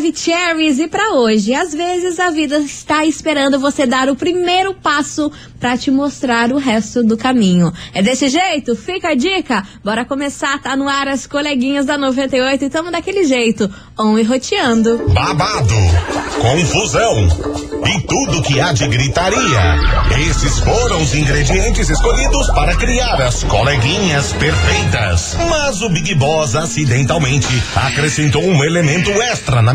Maravicheries e para hoje, às vezes a vida está esperando você dar o primeiro passo para te mostrar o resto do caminho. É desse jeito? Fica a dica. Bora começar, tá no ar as coleguinhas da 98 e tamo daquele jeito, on e roteando. Babado, confusão e tudo que há de gritaria. Esses foram os ingredientes escolhidos para criar as coleguinhas perfeitas. Mas o Big Boss acidentalmente acrescentou um elemento extra na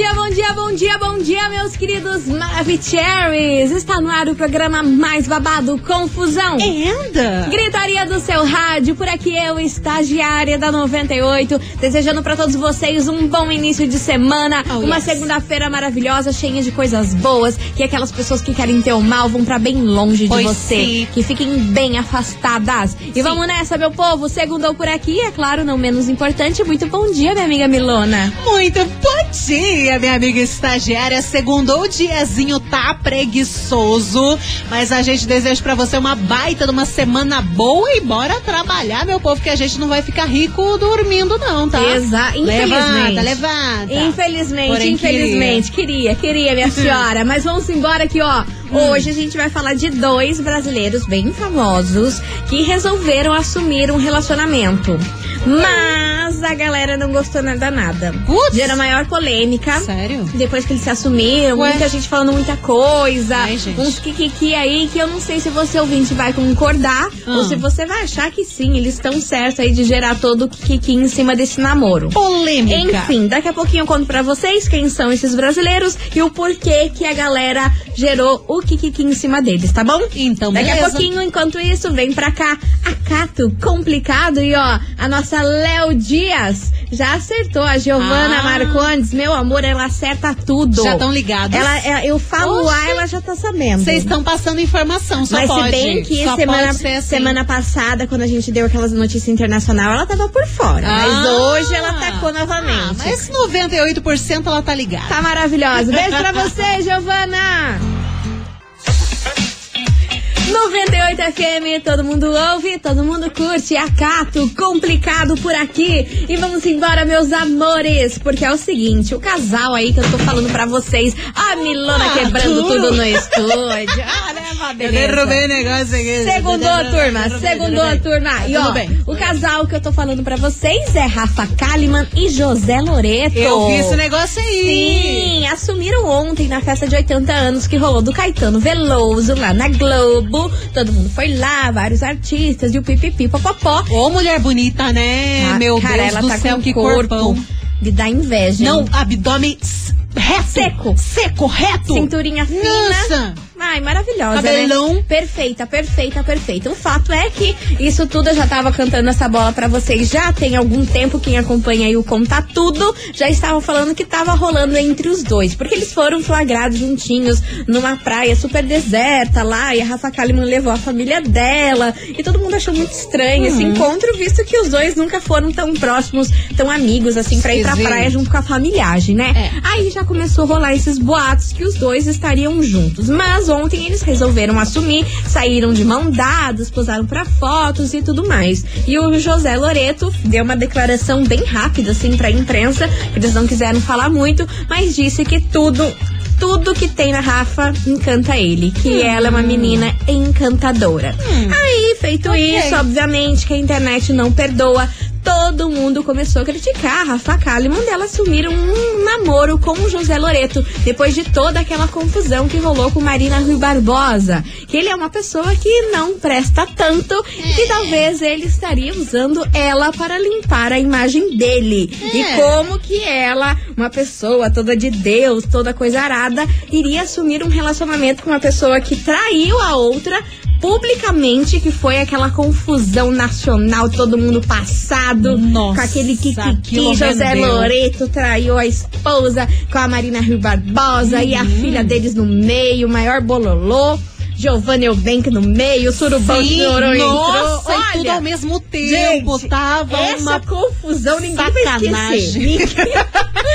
dia, bom dia, bom dia, bom dia, meus queridos Maravicheries! Está no ar o programa mais babado, Confusão. Anda! Gritaria do seu rádio, por aqui eu, estagiária da 98, desejando para todos vocês um bom início de semana, Oh, uma yes. segunda-feira maravilhosa, cheia de coisas boas, que aquelas pessoas que querem ter o mal vão para bem longe de Pois você, sim. que fiquem bem afastadas. E vamos nessa, meu povo, segundou por aqui, é claro, não menos importante, muito bom dia, minha amiga Milona. Muito bom dia, minha amiga estagiária. Segundou o diazinho tá preguiçoso, mas a gente deseja pra você uma baita de uma semana boa e bora trabalhar, meu povo, que a gente não vai ficar rico dormindo não, tá? Exa- infelizmente. Levanta, levanta. Infelizmente, Porém, infelizmente. Queria. queria, minha senhora. Mas vamos embora aqui, ó. Hum. Hoje a gente vai falar de dois brasileiros bem famosos que resolveram assumir um relacionamento. Mas a galera não gostou nada nada. Putz. Gera maior polêmica. Sério? Depois que eles se assumiram, Ué? muita gente falando muita coisa, Ai, gente. uns kikiki aí que eu não sei se você ouvinte vai concordar Ah. ou se você vai achar que sim, eles estão certos aí de gerar todo o kikiki em cima desse namoro. Polêmica. Enfim, daqui a pouquinho eu conto pra vocês quem são esses brasileiros e o porquê que a galera gerou o kikiki em cima deles, tá bom? Então, Daqui a beleza. pouquinho, enquanto isso, vem pra cá a Cato Complicado e ó, a nossa Léo Dias já acertou. A Giovana Ah. Marcondes, meu amor, ela acerta tudo. Já estão ligados? Ela, ela- eu falo Oxe. A, ela já tá sabendo. Vocês estão passando informação, só Mas pode. se bem que só semana, assim. semana passada, quando a gente deu aquelas notícias internacional, ela tava por fora. Mas Ah. hoje ela tacou novamente. Ah, mas 98% ela tá ligada. Tá maravilhosa. Beijo pra você, Giovana! 98 FM, todo mundo ouve, todo mundo curte. Acato, complicado por aqui. E vamos embora, meus amores, porque é o seguinte: o casal aí que eu tô falando pra vocês, a Milona Ah, quebrando tudo. tudo no estúdio. Ah, né, uma Eu derrubei o negócio aqui. Segundou, turma, Derrubei, segundou, derrubei. turma. E Tudo ó, bem. o casal que eu tô falando pra vocês é Rafa Kalimann e José Loreto. Eu vi esse negócio aí. Sim, assumiram ontem na festa de 80 anos que rolou do Caetano Veloso lá na Globo. Todo mundo foi lá, vários artistas e o pipipi popopó. Ô, mulher bonita, né? Ah, Meu cara, Deus ela do tá céu, com que corpo corpão. de dar inveja. Não, abdômen reto. Seco. Seco, reto. Cinturinha fina. Nossa. Ai, maravilhosa, Cabelão. né? Perfeita, perfeita, perfeita. O fato é que isso tudo eu já tava cantando essa bola pra vocês já tem algum tempo. Quem acompanha aí o Conta Tudo já estava falando que tava rolando entre os dois. Porque eles foram flagrados juntinhos numa praia super deserta lá. E a Rafa Kalimann levou a família dela. E todo mundo achou muito estranho esse Uhum. encontro, visto que os dois nunca foram tão próximos, tão amigos, assim, pra ir pra praia junto com a familiagem, né? É. Aí já começou a rolar esses boatos que os dois estariam juntos. Mas ontem eles resolveram assumir, saíram de mão dadas, posaram pra fotos e tudo mais. E o José Loreto deu uma declaração bem rápida, assim, pra imprensa, que eles não quiseram falar muito, mas disse que tudo. Tudo que tem na Rafa encanta ele, que ela é uma menina encantadora. Aí, feito Ok. isso, obviamente que a internet não perdoa. Todo mundo começou a criticar a Rafa Kalimann dela assumir um namoro com o José Loreto, depois de toda aquela confusão que rolou com Marina Rui Barbosa. Que ele é uma pessoa que não presta tanto e que talvez ele estaria usando ela para limpar a imagem dele. E É. como que ela, uma pessoa toda de Deus, toda coisa arada, iria assumir um relacionamento com uma pessoa que traiu a outra publicamente, que foi aquela confusão nacional, todo mundo passado, Nossa, com aquele kikiki, José rendeu. Loreto traiu a esposa com a Marina Rio Barbosa e a Uhum. filha deles no meio, o maior bololô. Giovanni Eubank no meio, o Surubão de Sim, Noronha nossa, entrou. e tudo Olha, ao mesmo tempo. gente, tava essa uma confusão ninguém vai sacanagem. esquecer.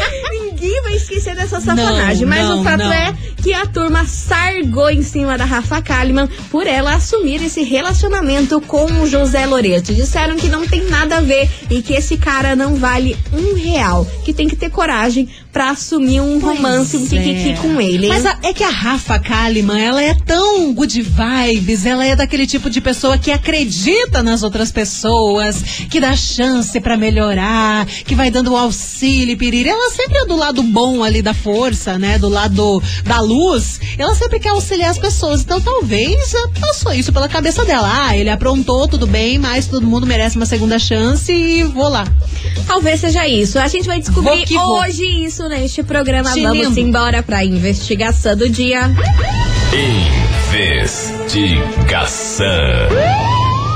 Ninguém, ninguém vai esquecer dessa sacanagem. Não, Mas não, o fato não. é que a turma sargou em cima da Rafa Kalimann por ela assumir esse relacionamento com o José Loreto. Disseram que não tem nada a ver e que esse cara não vale um real. Que tem que ter coragem pra assumir um romance, um é. com ele. Mas a- é que a Rafa Kalimann, ela é tão good vibes, ela é daquele tipo de pessoa que acredita nas outras pessoas, que dá chance pra melhorar, que vai dando auxílio, e piriri. Ela sempre é do lado bom ali da força, né? Do lado da luz. Ela sempre quer auxiliar as pessoas. Então talvez eh, passou isso pela cabeça dela. Ah, ele aprontou, tudo bem, mas todo mundo merece uma segunda chance e vou lá. Talvez seja isso. A gente vai descobrir que vou. hoje isso neste programa. Tinindo. Vamos embora pra investigação do dia. Investigação.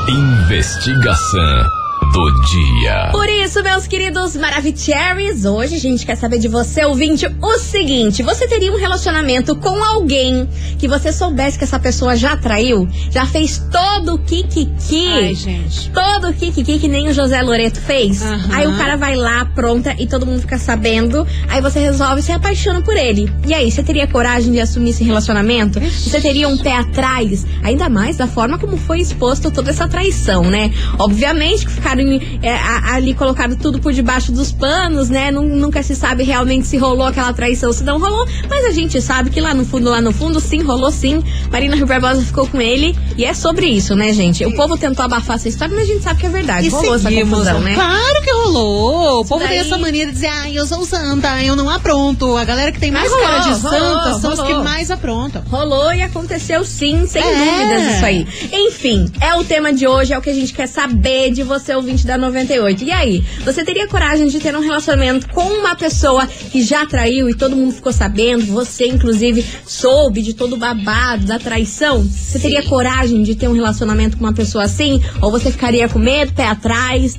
Investigação do dia. Por isso, meus queridos Maravicheries, hoje a gente quer saber de você, ouvinte, o seguinte: você teria um relacionamento com alguém que você soubesse que essa pessoa já traiu? Já fez todo o kikiki? Ai, gente. Todo o kikiki que nem o José Loreto fez? Aham. Aí o cara vai lá, pronta, e todo mundo fica sabendo. Aí você resolve se apaixona por ele. E aí, você teria coragem de assumir esse relacionamento? Você teria um pé atrás? Ainda mais da forma como foi exposto toda essa traição, né? Obviamente que ficaram é, a- ali colocado tudo por debaixo dos panos, né? Nun- Nunca se sabe realmente se rolou aquela traição, se não rolou. Mas a gente sabe que lá no fundo, lá no fundo, sim, rolou sim. Marina Rio Barbosa ficou com ele. E é sobre isso, né, gente? O povo tentou abafar essa história, mas a gente sabe que é verdade. E rolou essa seguimos, confusão, né? Claro que rolou. O povo daí- tem essa mania de dizer, ai, eu sou santa, eu não apronto. A galera que tem mais Mas cara de rolou, santa rolou, são os que rolou. mais aprontam. Rolou e aconteceu sim, sem É. dúvidas isso aí. Enfim, é o tema de hoje, é o que a gente quer saber de você, ouvinte da 98. E aí, você teria coragem de ter um relacionamento com uma pessoa que já traiu e todo mundo ficou sabendo? Você, inclusive, soube de todo o babado da traição? Você teria coragem de ter um relacionamento com uma pessoa assim? Ou você ficaria com medo, pé atrás?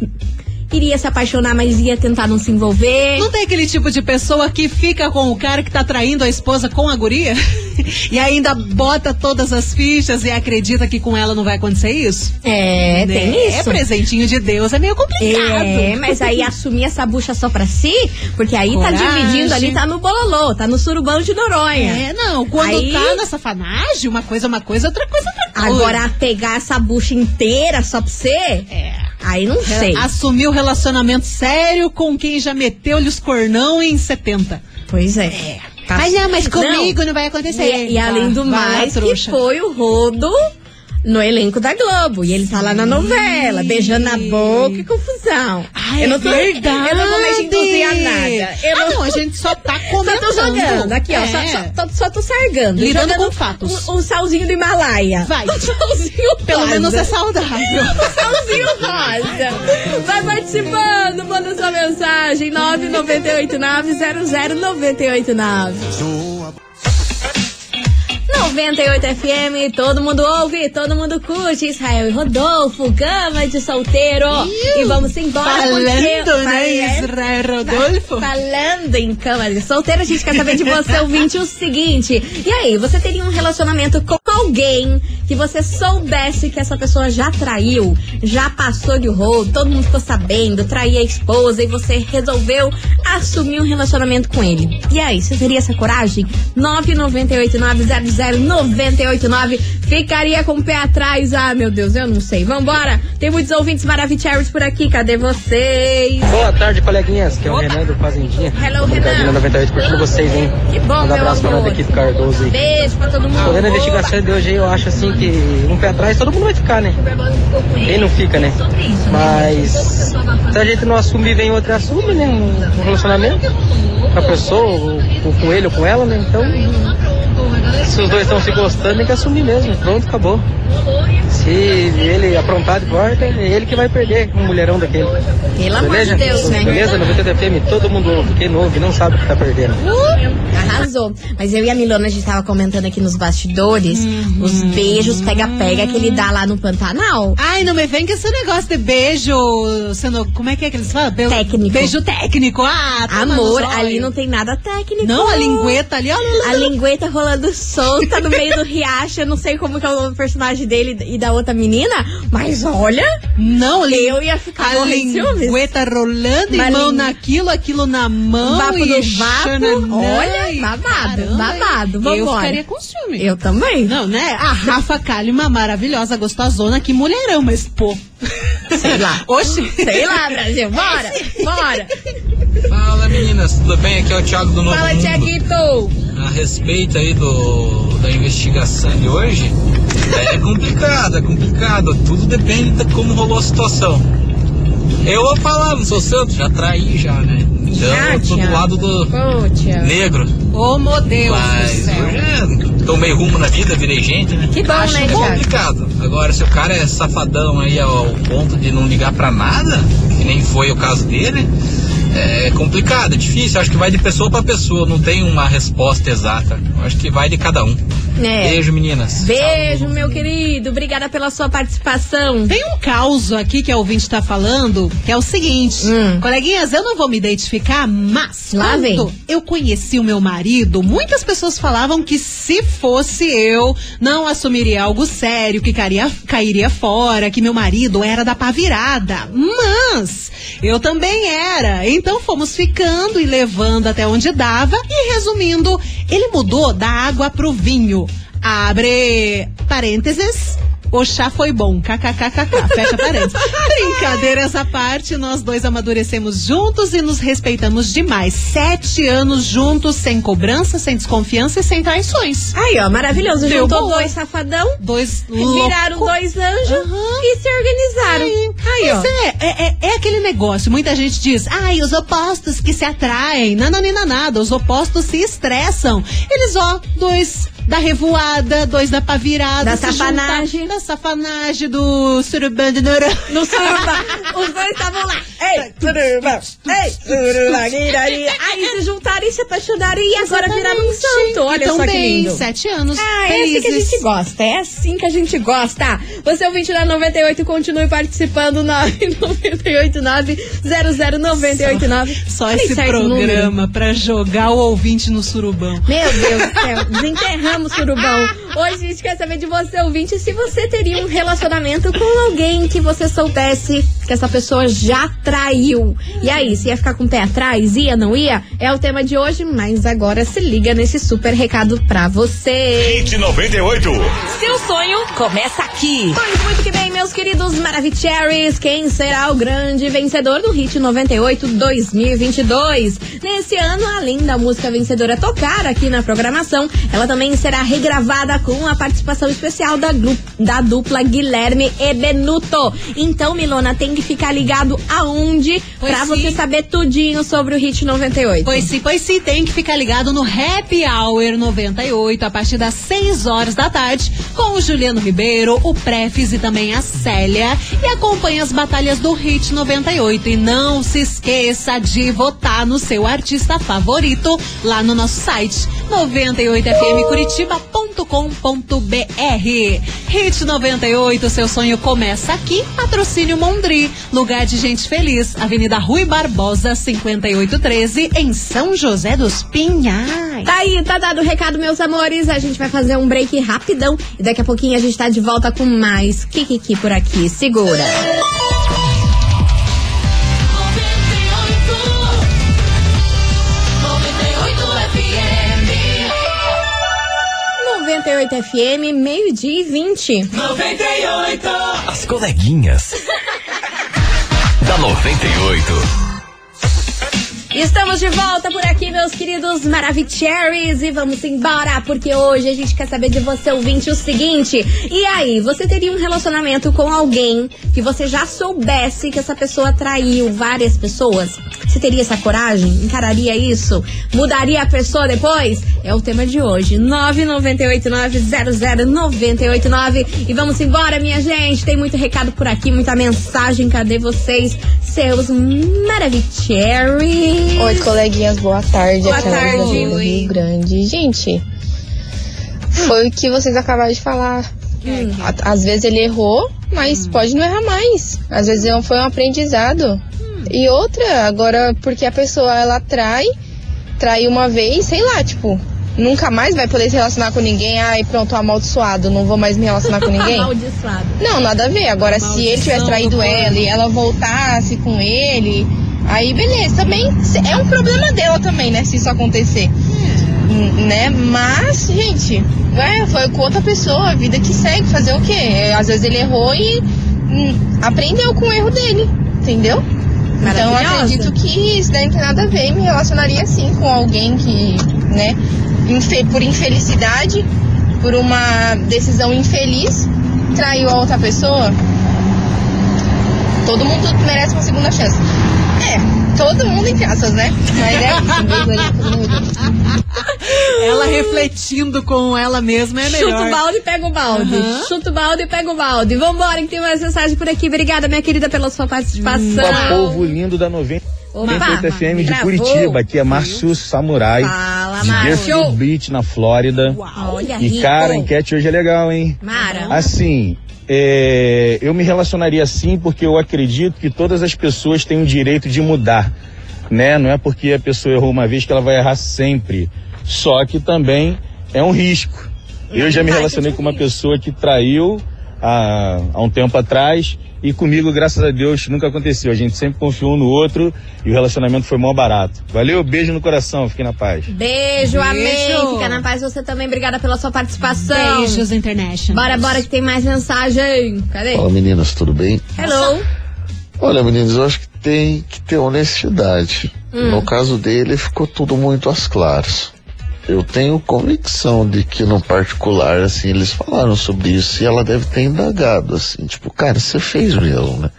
Iria se apaixonar, mas ia tentar não se envolver? Não tem aquele tipo de pessoa que fica com o cara que tá traindo a esposa com a guria? e ainda bota todas as fichas e acredita que com ela não vai acontecer isso? É, Né? tem isso. É presentinho de Deus, é meio complicado. É, mas aí assumir essa bucha só pra si, porque aí tá Coragem. dividindo ali, tá no bololô, tá no surubão de Noronha. É, não, quando Aí- tá na safanagem, uma coisa é uma coisa, outra coisa é outra coisa. Agora, pegar essa bucha inteira só pra você, É. aí não sei. Assumir o relacionamento sério com quem já meteu-lhe os cornão em 70. Pois é. Tá- Mas não, mas Não. comigo não, vai acontecer. E, e além do Vai lá, mais, que foi o rodo no elenco da Globo. E ele tá lá na novela, beijando na boca e confusão. Ai, eu não tô, é verdade. Eu não vou mexer em nada. Eu ah, não, a gente só tá Só comentando. tô jogando aqui, ó. Só, É. só, tô, só tô sargando. Lidando com fatos. Um, um salzinho do Himalaia. Vai. Um salzinho Pelo rosa. menos é saudável. Salzinho rosa. Vai participando, manda sua mensagem. 998900989. 98 FM, todo mundo ouve, todo mundo curte. Israel e Rodolfo, gama de solteiro. E vamos embora. Falando, porque- né, Israel Rodolfo? Falando em cama de solteiro, a gente quer saber de você, ouvinte, o seguinte. E aí, você teria um relacionamento com alguém que você soubesse que essa pessoa já traiu, já passou de rolo, todo mundo ficou sabendo, traía a esposa e você resolveu assumir um relacionamento com ele. E aí, você teria essa coragem? 998900989 ficaria com o pé atrás? Ah, meu Deus, eu não sei. Vambora! Tem muitos ouvintes maravilhosos por aqui, cadê vocês? Boa tarde, coleguinhas. Que é o Renan do Fazendinha. Hello, Renan. 98, curtindo vocês, hein? Que bom, Manda meu abraço pra do Cardoso. Beijo pra todo mundo. Tô vendo a investigação de hoje aí, eu acho assim que um pé atrás todo mundo vai ficar, né? Quem não fica, né? Mas se a gente não assumir, vem outro assume, né? Um relacionamento com a pessoa, ou com ele ou com ela, né? Então, se os dois estão se gostando, tem que assumir mesmo. Pronto, acabou. Se ele aprontar de volta, é ele que vai perder um mulherão daquele. Pelo amor de Beleza? Deus, né? Beleza? 90 FM, todo mundo ouve. Quem não ouve não sabe o que tá perdendo. Arrasou. Mas eu e a Milona, a gente tava comentando aqui nos bastidores os beijos pega-pega que ele dá lá no Pantanal. Ai, não me vem com esse negócio de beijo sendo. Como é que é que eles falam? Be- Técnico. Beijo técnico. Ah, Amor, ali não tem nada técnico. Não, a lingueta ali, olha. A lingueta rolando rolando solta no meio do riacho. Eu não sei como que é o personagem dele e da outra menina, mas olha, Não, eu ia ficar a lingueta rolando, e Uma mão lin- naquilo, aquilo na mão. Vapo e do vapo. Olha, e babado, caramba, babado. Eu Vambora. ficaria com ciúme. Eu também. Não, né? A Rafa Kalimann, maravilhosa, gostosona, que mulherão, mas pô. Sei lá. Oxi. Sei lá, Brasil. Bora, bora. Fala meninas, tudo bem? Aqui é o Thiago do Novo Fala, Mundo. Tiaguito. A respeito aí do, da investigação de hoje, é complicado, é complicado. Tudo depende de como rolou a situação. Eu vou falar, não sou santo, já traí já, né? Então Já, eu tô do lado do negro. Ô, meu Deus do Mas céu. eu já tomei rumo na vida, virei gente, né? Que bom, Acho né, Thiago? complicado. Agora, se o cara é safadão aí ao ponto de não ligar pra nada, que nem foi o caso dele, é complicado, é difícil. Acho que vai de pessoa pra pessoa, não tem uma resposta exata. Acho que vai de cada um. É. Beijo, meninas. Beijo, meu querido. Obrigada pela sua participação. Tem um caos aqui que a ouvinte tá falando, que é o seguinte. Hum. Coleguinhas, eu não vou me identificar, mas Lá quando vem. eu conheci o meu marido, muitas pessoas falavam que se fosse eu, não assumiria algo sério, que cairia, cairia fora, que meu marido era da pá virada. Mas eu também era. Então fomos ficando e levando até onde dava. E resumindo, ele mudou da água pro vinho. Abre parênteses. O chá foi bom, kkkk, fecha parênteses. Brincadeiras à parte, nós dois amadurecemos juntos e nos respeitamos demais. Sete anos juntos, sem cobrança, sem desconfiança e sem traições. Aí, ó, maravilhoso. Deu Juntou boa. dois safadão, Dois viraram louco. dois anjos Aham. e se organizaram. Aí, ó. Mas é, é, é- é aquele negócio. Muita gente diz, ai, os opostos que se atraem. Nananina nada, os opostos se estressam. Eles, ó, dois da revoada, dois da pavirada. Da safanagem. juntaram, Da safanagem, do surubã de Nora. No suruba, os dois estavam lá. Ei, suruba, ei, suruba, guiraria. Aí se juntaram e se apaixonaram e agora viraram um santo. Olha então, só que bem, lindo. sete anos. Ah, é assim que a felizes. gente gosta, é assim que a gente gosta. Você ouvinte da 98, continue participando, 998900989. Só Nem esse número. programa pra jogar o ouvinte no surubão. Meu Deus do céu, desenterramos surubão. Hoje a gente quer saber de você, ouvinte, se você teria um relacionamento com alguém que você soubesse que essa pessoa já traiu. E aí, se ia ficar com o pé atrás? Ia, não ia? É o tema de hoje, mas agora se liga nesse super recado pra você. Hit 98. Seu sonho começa aqui. Pois muito que bem, meus queridos Maravicheries, quem será o grande vencedor do Hit 98 2022? Nesse ano, além da música vencedora tocar aqui na programação, ela também será regravada com a participação especial da, da dupla Guilherme e Benuto. Então, Milona, tem que ficar ligado aonde Pois pra sim. você saber tudinho sobre o Hit 98. Pois sim, pois sim, tem que ficar ligado no Happy Hour 98 a partir das 6 horas da tarde com o Juliano Ribeiro, o Prefis e também a Célia e acompanhe as batalhas do Hit 98 e não se esqueça de votar no seu artista favorito lá no nosso site 98fmcuritiba.com.br Hit 98, seu sonho começa aqui, patrocínio Mondri, lugar de gente feliz, Avenida Rui Barbosa 5813 em São José dos Pinhais. Tá aí, tá dado o recado, meus amores. A gente vai fazer um break rapidão e daqui a pouquinho a gente tá de volta com mais Kikiki por aqui. Segura. 98 FM, meio-dia e 20. As coleguinhas. da 98. Estamos de volta por aqui, meus queridos Maravicheries, e vamos embora, porque hoje a gente quer saber de você, ouvinte, o seguinte. E aí, você teria um relacionamento com alguém que você já soubesse que essa pessoa traiu várias pessoas? Você teria essa coragem? Encararia isso? Mudaria a pessoa depois? É o tema de hoje. 998900989. E vamos embora, minha gente. Tem muito recado por aqui, muita mensagem. Cadê vocês, seus Maravicheries? Oi, coleguinhas, boa tarde. Boa Aqui é tarde, Isabela oi. Rio Grande. Gente, foi o que vocês acabaram de falar. A- Às vezes ele errou, mas pode não errar mais. Às vezes é foi um aprendizado. E outra, agora, porque a pessoa ela trai, trai uma vez, sei lá, tipo, nunca mais vai poder se relacionar com ninguém. Ai, pronto, amaldiçoado, não vou mais me relacionar com ninguém. Amaldiçoado. Não, nada a ver. Agora, se ele tivesse traído ela e ela voltasse com ele, aí beleza. Também é um problema dela também, né? Se isso acontecer. Hum, Né? Mas, gente, é, foi com outra pessoa, a vida que segue, fazer o quê? É, Às vezes ele errou e hum, aprendeu com o erro dele, entendeu? Então acredito que isso daí não tem nada a ver e me relacionaria sim com alguém que, né, por infelicidade, por uma decisão infeliz, traiu a outra pessoa. Todo mundo merece uma segunda chance. É, todo mundo em aspas, né? Mas é isso, mesmo aí, todo mundo. Ela refletindo com ela mesma é melhor. Chuta o balde e pega o balde. Aham. Chuta o balde e pega o balde. Vambora, que tem mais mensagem por aqui. Obrigada, minha querida, pela sua participação. Ó, povo lindo da 90 Opa, 98 FM de gravou. Curitiba. Aqui é Márcio Samurai, Fala, Márcio. Beach, na Flórida. Olha, E rico. cara, a enquete hoje é legal, hein? Mara. Assim, é, eu me relacionaria assim porque eu acredito que todas as pessoas têm o direito de mudar, né? Não é porque a pessoa errou uma vez que ela vai errar sempre. Só que também é um risco. Eu já me relacionei com uma pessoa que traiu há, há um tempo atrás e comigo, graças a Deus, nunca aconteceu. A gente sempre confiou um no outro e o relacionamento foi mó barato. Valeu, beijo no coração, fiquem na paz. Beijo, Beijo. amém. Fica na paz você também. Obrigada pela sua participação. Beijos International. Bora, bora, que tem mais mensagem. Cadê? Fala meninas, tudo bem? Hello. Olha meninas, eu acho que tem que ter honestidade. Hum. No caso dele ficou tudo muito às claras. Eu tenho convicção de que no particular, assim, eles falaram sobre isso e ela deve ter indagado, assim, tipo, cara, você fez mesmo, né?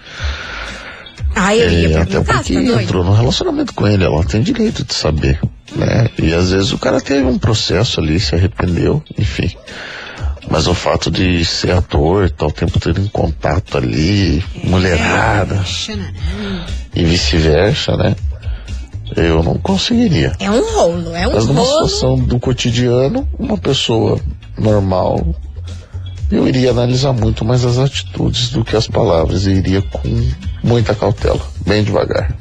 Ai, eu ia É, até porque tá entrou no relacionamento com ele, ela tem direito de saber, né? E às vezes o cara teve um processo ali, se arrependeu, enfim. Mas o fato de ser ator, tá o tempo todo em contato ali, mulherada e vice-versa, né? Eu não conseguiria. É um rolo, é um Mas numa rolo. situação do cotidiano, uma pessoa normal, eu iria analisar muito mais as atitudes do que as palavras e iria com muita cautela, bem devagar.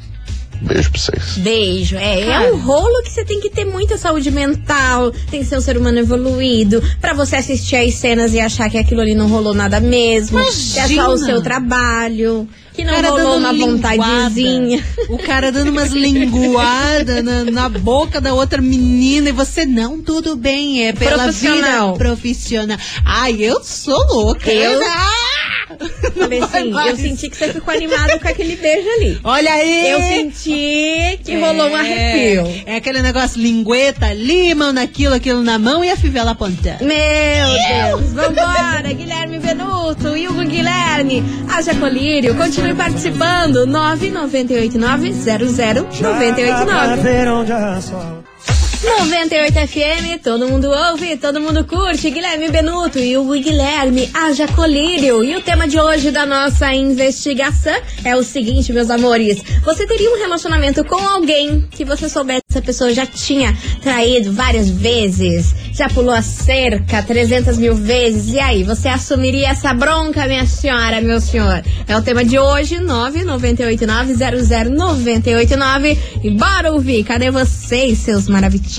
Beijo pra vocês. Beijo. É, é um rolo que você tem que ter muita saúde mental, tem que ser um ser humano evoluído, pra você assistir as cenas e achar que aquilo ali não rolou nada mesmo, que é só o Imagina. seu trabalho, que não cara rolou dando uma linguada. vontadezinha. O cara dando umas linguadas na, na boca da outra menina e você, não, tudo bem, é pela Profissional. vida profissional. Ai, eu sou louca. Eu- Ah! Falei assim, eu senti que você ficou animada com aquele beijo ali. Olha aí! Eu senti que rolou um arrepio. É aquele negócio, lingueta ali, mão naquilo, aquilo na mão e a fivela apontando. Meu Deus, vambora, Guilherme Benuto, Hugo Guilherme, Haja Colírio, continue participando, 998900989. 98 FM, todo mundo ouve, todo mundo curte. Guilherme Benuto e o Guilherme Haja Colírio. E o tema de hoje da nossa investigação é o seguinte, meus amores. Você teria um relacionamento com alguém que você soubesse que essa pessoa já tinha traído várias vezes, já pulou a cerca 300 mil vezes. E aí, você assumiria essa bronca, minha senhora, meu senhor? É o tema de hoje, 998900989. E bora ouvir, cadê vocês, seus maravilhosos?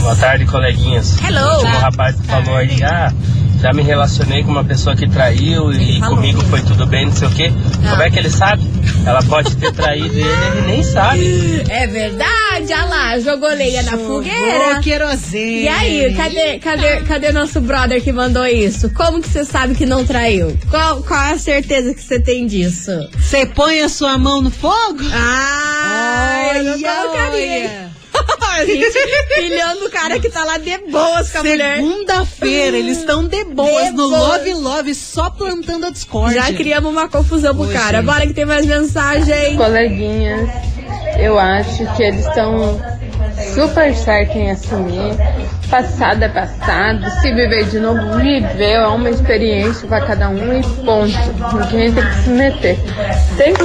Boa tarde, coleguinhas. Hello. O último rapaz que falou aí, ah, já me relacionei com uma pessoa que traiu e falou. comigo foi tudo bem, não sei o quê. Ah. Como é que ele sabe? Ela pode ter traído ele, ele nem sabe. É verdade, olha lá, jogou lenha na fogueira. Querosene. E aí, cadê, cadê, cadê nosso brother que mandou isso? Como que você sabe que não traiu? Qual, qual é a certeza que você tem disso? Você põe a sua mão no fogo? Ah, eu não Olha, colocaria. olha. A gente pilhando o cara que tá lá de boas com a mulher. Segunda-feira, eles estão de boas De no boas. Love Love, só plantando a discórdia. Já criamos uma confusão pro Oi, cara. gente. Bora que tem mais mensagem. Coleguinhas, eu acho que eles estão super certos em assumir. Passado é passado, se viver de novo, viveu, é uma experiência pra cada um e ponto. Ninguém tem que se meter. Tem que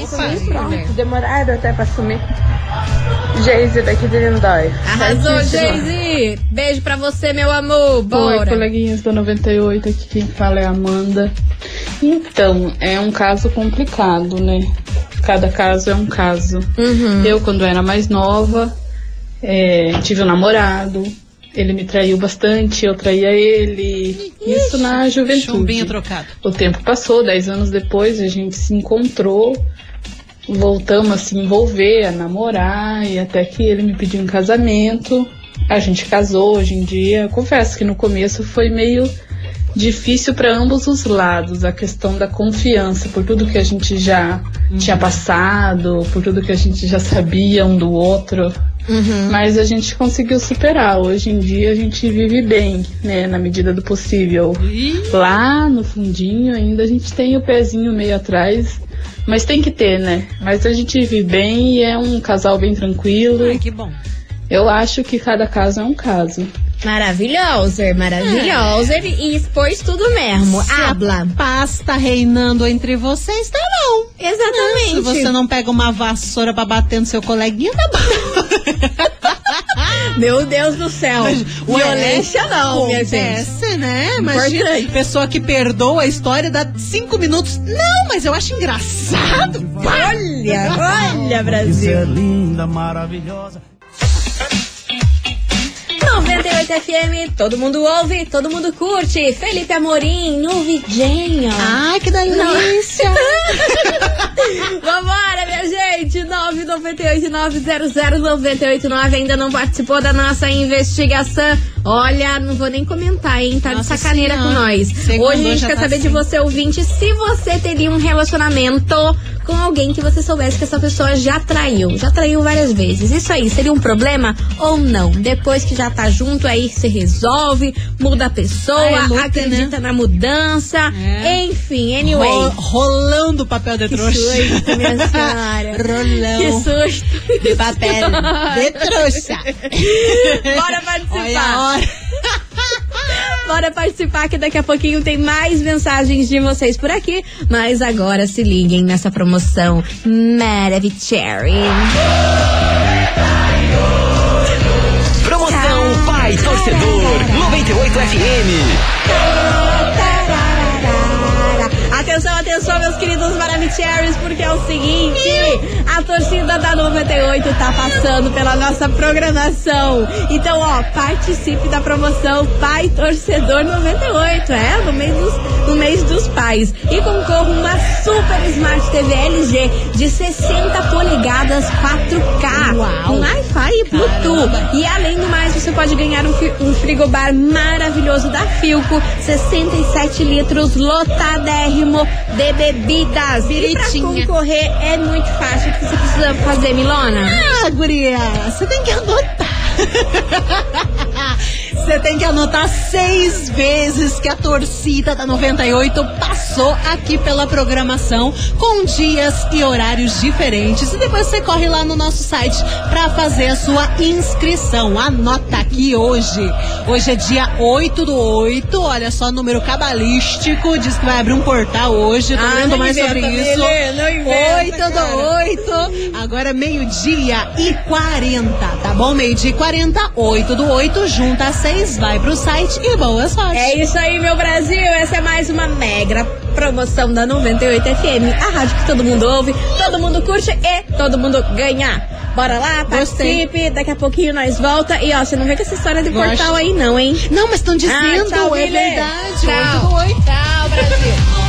mesmo. Façam isso, pronto. Demoraram até pra assumir. Geise daqui de Lindói. Arrasou. Geise. Beijo pra você, meu amor. Oi, Bora. coleguinhas da 98, aqui quem fala é a Amanda. Então, é um caso complicado, né? Cada caso é um caso. Uhum. Eu, quando era mais nova, é, tive um namorado, ele me traiu bastante, eu traía ele. Isso na juventude. Chumbinho trocado. O tempo passou, dez anos depois a gente se encontrou, voltamos a se envolver, a namorar, e até que ele me pediu um casamento. A gente casou hoje em dia. Confesso que no começo foi meio difícil para ambos os lados a questão da confiança, por tudo que a gente já tinha passado, por tudo que a gente já sabia um do outro. Mas a gente conseguiu superar. Hoje em dia a gente vive bem, né, na medida do possível. Lá no fundinho ainda a gente tem o pezinho meio atrás, mas tem que ter, né? Mas a gente vive bem e é um casal bem tranquilo. Ai, que bom. Eu acho que cada caso é um caso. Maravilhoso, maravilhoso. E expôs tudo mesmo. Se a Habla. paz tá reinando entre vocês, tá bom. Exatamente. Se você não pega uma vassoura pra bater no seu coleguinha, tá bom. Meu Deus do céu. Violência não, minha gente. Acontece, né? Imagina, Importante. pessoa que perdoa a história dá cinco minutos. Não, mas eu acho engraçado. Olha, olha, Brasil. linda, maravilhosa. 98 FM, todo mundo ouve, todo mundo curte. Felipe Amorim, no Vidinho. Ai, que delícia. Vambora! 998-900-989 ainda não participou da nossa investigação. Olha, não vou nem comentar, hein? Tá Nossa de sacaneira Senhora. com nós. Segundou, Hoje a gente quer tá saber de assim. você, ouvinte, se você teria um relacionamento com alguém que você soubesse que essa pessoa já traiu. Já traiu várias vezes. Isso aí, seria um problema ou não? Depois que já tá junto, aí se resolve, muda a pessoa, Ah, é luta, acredita na mudança. É. Enfim, anyway. Ro- rolando papel de trouxa. susto, minha senhora. Rolão. Que susto. De papel de trouxa. Bora participar. Bora participar que daqui a pouquinho tem mais mensagens de vocês por aqui. Mas agora se liguem nessa promoção Maravicherry. Promoção Pai Torcedor 98 FM. Atenção, atenção, meus queridos Maravicheries, porque é o seguinte: a torcida da 98 tá passando pela nossa programação. Então, ó, participe da promoção Pai Torcedor 98, é? No mês dos, no mês dos pais. E concorra uma Super Smart TV LG de 60 polegadas 4K. Uau. Com Wi-Fi e Bluetooth. E além do mais, você pode ganhar um, um frigobar maravilhoso da Filco, 67 litros, lotadérrimo de bebidas. E pra Biritinha. concorrer é muito fácil. O que você precisa fazer, Milona? Ah, guria, você tem que anotar. Você tem que anotar seis vezes que a torcida da 98 passou aqui pela programação com dias e horários diferentes. E depois você corre lá no nosso site pra fazer a sua inscrição. Anota aqui hoje. Hoje é dia 8 do 8. Olha só, número cabalístico. Diz que vai abrir um portal hoje. Tô Ah, lendo mais inventa, sobre isso. Não inventa, 8 do cara. 8. Agora é meio-dia e 40, tá bom? Meio-dia e 40, 8 do 8, junta 6, vai pro site e boa sorte. É isso aí, meu Brasil. Essa é mais uma mega promoção da 98 FM, a rádio que todo mundo ouve, todo mundo curte e todo mundo ganha. Bora lá, Gostei. participe. Daqui a pouquinho nós volta. E ó, você não vê com essa história de Gosto. portal aí, não, hein? Não, mas estão dizendo, Ah, tchau, é Billy. verdade. Tchau. 8 do 8. Tchau, Brasil.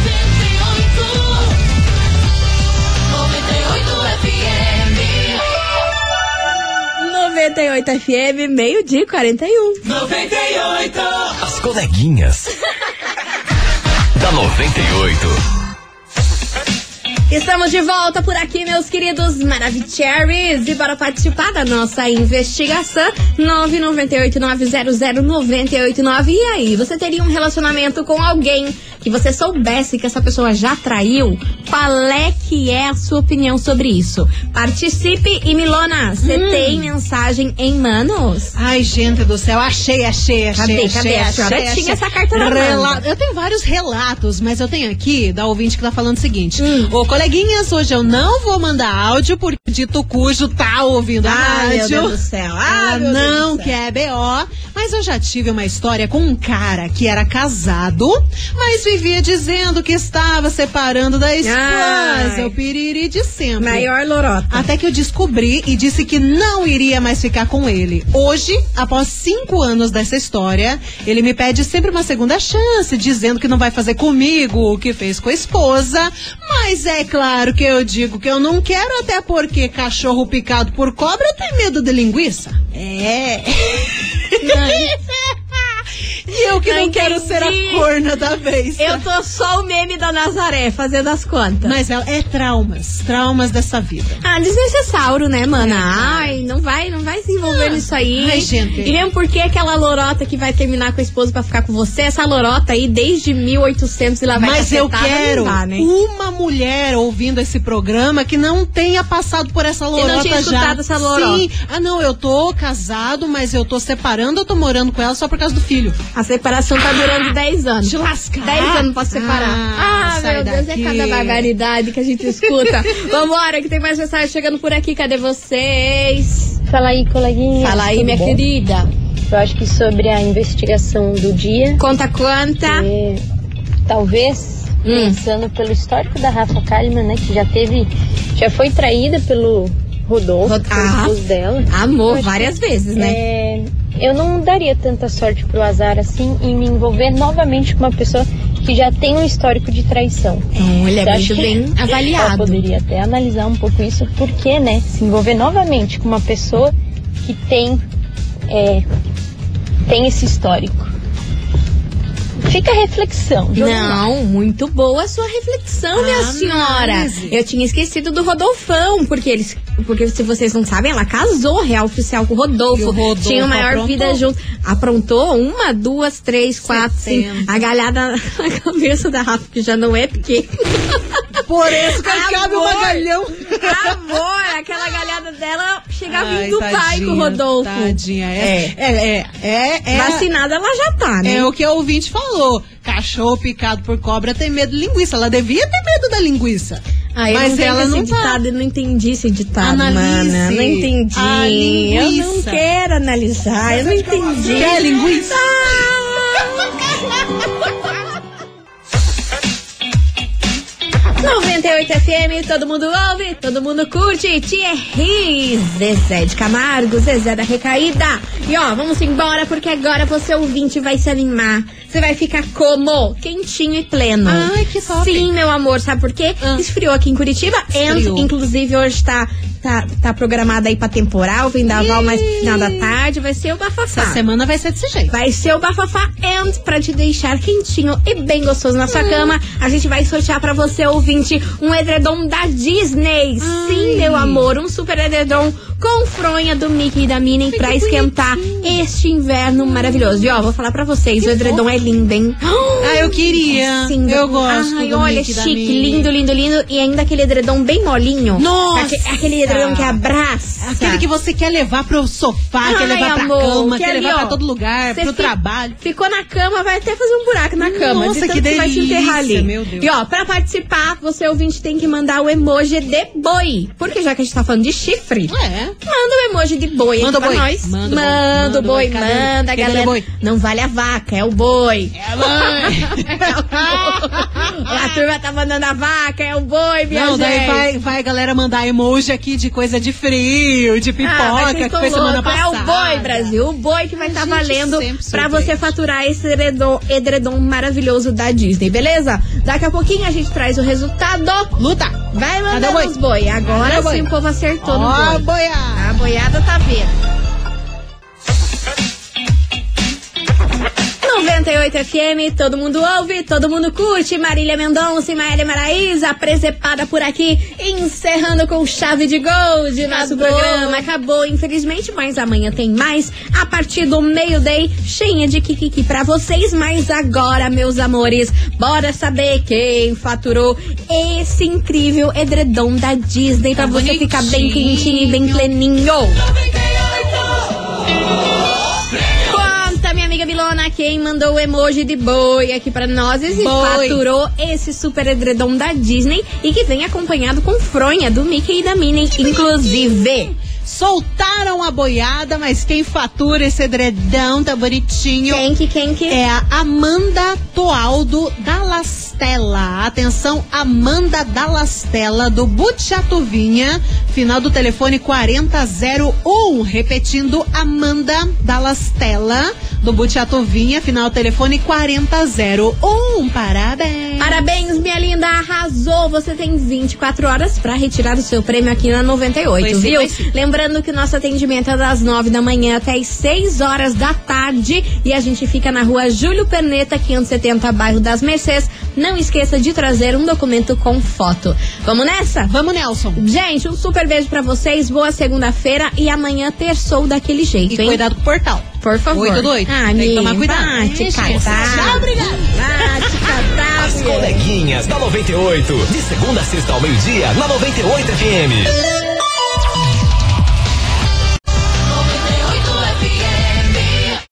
98 FM, meio-dia e 41. As coleguinhas. da 98. Estamos de volta por aqui, meus queridos Maravicheries. E para participar da nossa investigação, 998-900-989. E aí, você teria um relacionamento com alguém que você soubesse que essa pessoa já traiu? Qual é que é a sua opinião sobre isso? Participe e Milona, você Hum. tem mensagem em manos? Ai, gente do céu, achei, achei, achei. Cadê, cadê? achei, A senhora achei, tinha achei. essa carta na Rela-. Eu tenho vários relatos, mas eu tenho aqui da ouvinte que tá falando o seguinte: Hum. Ô, coleguinhas, hoje eu não vou mandar áudio porque o dito cujo tá ouvindo a Ah, meu rádio. Deus do céu. Ah, Ela meu não céu. quer BO, Mas eu já tive uma história com um cara que era casado, mas vivia dizendo que estava separando da esposa. Ai. O piriri de sempre. Maior lorota. Até que eu descobri e disse que não iria mais ficar com ele. Hoje, após cinco anos dessa história, ele me pede sempre uma segunda chance, dizendo que não vai fazer comigo o que fez com a esposa. Mas é claro que eu digo que eu não quero, até porque cachorro picado por cobra tem medo de linguiça. É. E eu que não, Não quero ser a corna da vez. Eu tô só o meme da Nazaré fazendo as contas. Mas é, é traumas, traumas dessa vida. Ah, desnecessário, né, mana? Ai, não vai, não vai se envolver nisso aí. Ai, gente. E mesmo porque aquela lorota que vai terminar com a esposa pra ficar com você, essa lorota aí desde 1800 e lá vai Mas eu quero dá, né? uma mulher ouvindo esse programa que não tenha passado por essa lorota não tinha já. escutado essa lorota. Sim. Ah, não, eu tô casado, mas eu tô separando, eu tô morando com ela só por causa do filho. A separação tá durando 10 anos. Te lascar. 10 anos pra separar. Ah, Ah, meu Deus, daqui. é cada barbaridade que a gente escuta. Vambora, que tem mais mensagem chegando por aqui. Cadê vocês? Fala aí, coleguinha. Fala aí, Tudo minha bom? querida. Eu acho que sobre a investigação do dia. Conta quanta. é, talvez, pensando pelo histórico da Rafa Kalimann, né? Que já teve. Já foi traída pelo Rodolfo, Rod- Ah, esposo dela. amor, várias que, vezes, né? é, eu não daria tanta sorte pro azar assim em me envolver novamente com uma pessoa que já tem um histórico de traição. Olha, Eu acho muito que bem avaliado. poderia até analisar um pouco isso, porque, né, se envolver novamente com uma pessoa que tem, é, tem esse histórico. Fica a reflexão. Não, muito boa a sua reflexão, minha Análise. senhora. Eu tinha esquecido do Rodolfão, porque eles. Porque se vocês não sabem, ela casou real oficial com o Rodolfo. O Rodolfo Tinha a maior aprontou. vida junto. Aprontou uma, duas, três, quatro, cinco. A galhada na cabeça da Rafa, que já não é pequena. Por isso que cabe Amor. bagalhão. Amor, dela chega Ai, vindo pai com o Rodolfo. Tadinha, é. É, é, é, é, Vacinada ela já tá, né? É o que o ouvinte falou. Cachorro picado por cobra tem medo de linguiça. Ela devia ter medo da linguiça. Ah, eu Mas não ela não tá. ditado, eu não entendi esse ditado, Analise mana. Não entendi. eu não quero analisar, eu não entendi. Quer linguiça? Ah! 98 FM, todo mundo ouve, todo mundo curte. Thierry, Zezé de Camargo, Zezé da Recaída. E ó, vamos embora porque agora você ouvinte vai se animar. Você vai ficar como? Quentinho e pleno. Ai, que top. Sim, meu amor, sabe por quê? Ah. Esfriou aqui em Curitiba. Esfriou. And, inclusive, hoje tá, tá, tá programada aí pra temporal, vendaval mais final da tarde. Vai ser o bafafá. Essa semana vai ser desse jeito. Vai ser o bafafá and pra te deixar quentinho e bem gostoso na sua cama. A gente vai sortear pra você, ouvinte, um edredom da Disney. Sim, meu amor, um super edredom com fronha do Mickey e da Minnie pra esquentar este inverno maravilhoso. E ó, vou falar pra vocês, o edredom é lindo, hein? Ah, eu queria. Sim, eu gosto Ai, olha, Mickey chique, lindo, lindo, lindo. E ainda aquele edredom bem molinho. Nossa! Aque- aquele edredom que abraça. Aquele que você quer levar pro sofá, quer Ai, levar pra amor, cama, que quer ali, levar ó, pra todo lugar, pro trabalho. Ficou na cama, vai até fazer um buraco na cama. Nossa, de tanto que vai se delícia, enterrar ali. meu Deus. E ó, pra participar, você ouvinte tem que mandar o emoji de boi. Porque já que a gente tá falando de chifre, É. manda o emoji de boi Manda aqui o pra boi. nós. Manda o boi. Manda o o boi, boi. Manda, galera. o boi? Não vale a vaca, é o boi. É, mãe. a turma tá mandando a vaca, é o boi, minha Não, daí gente. vai, vai a galera mandar emoji aqui de coisa de frio, de Ah, pipoca, vocês que foi semana passada. É o boi, Brasil. O boi que vai estar gente valendo pra você faturar esse edredom, edredom maravilhoso da Disney, beleza? Daqui a pouquinho a gente traz o resultado. Luta! Vai mandando boi? os boi. Agora Cadê o boi? sim o povo acertou Ó, no boi. boiada! A boiada tá vendo. 98 FM, todo mundo ouve, todo mundo curte. Marília Mendonça e Maíra Maraíza, presepada por aqui, encerrando com chave de gol de nosso Acabou. programa. Acabou, infelizmente, mas amanhã tem mais. A partir do meio-day, cheia de kikiki pra vocês. Mas agora, meus amores, bora saber quem faturou esse incrível edredom da Disney pra Tá você ficar bem bonitinho. quentinho e bem pleninho. Milona, quem mandou o emoji de boi aqui pra nós e faturou esse super edredom da Disney e que vem acompanhado com fronha do Mickey e da Minnie, inclusive. soltaram a boiada, mas quem fatura esse edredão tá bonitinho. Quem que, quem que? É a Amanda Toaldo Dallastella. Atenção, Amanda Dallastella, do Butiatuvinha, final do telefone 4001. Repetindo, Amanda Dallastella, do Butiatuvinha, final telefone 4001. Parabéns. Parabéns, minha linda, arrasou! Você tem 24 horas pra retirar o seu prêmio aqui na 98, Pois sim, viu? pois sim. Lembrando que o nosso atendimento é das 9 da manhã até as 6 horas da tarde e a gente fica na rua Júlio Perneta, 570, bairro das Mercês. Não esqueça de trazer um documento com foto. Vamos nessa? Vamos, Nelson. Gente, um super beijo pra vocês, boa segunda-feira e amanhã terçou daquele jeito, E hein? cuidado com o portal. Por favor. Oito do oito. Ah, Tem que tomar cuidado. vai te Ixi, catar. Tchau, obrigado. Vai te catar, As coleguinhas da 98. De segunda a sexta ao meio-dia, na 98 FM.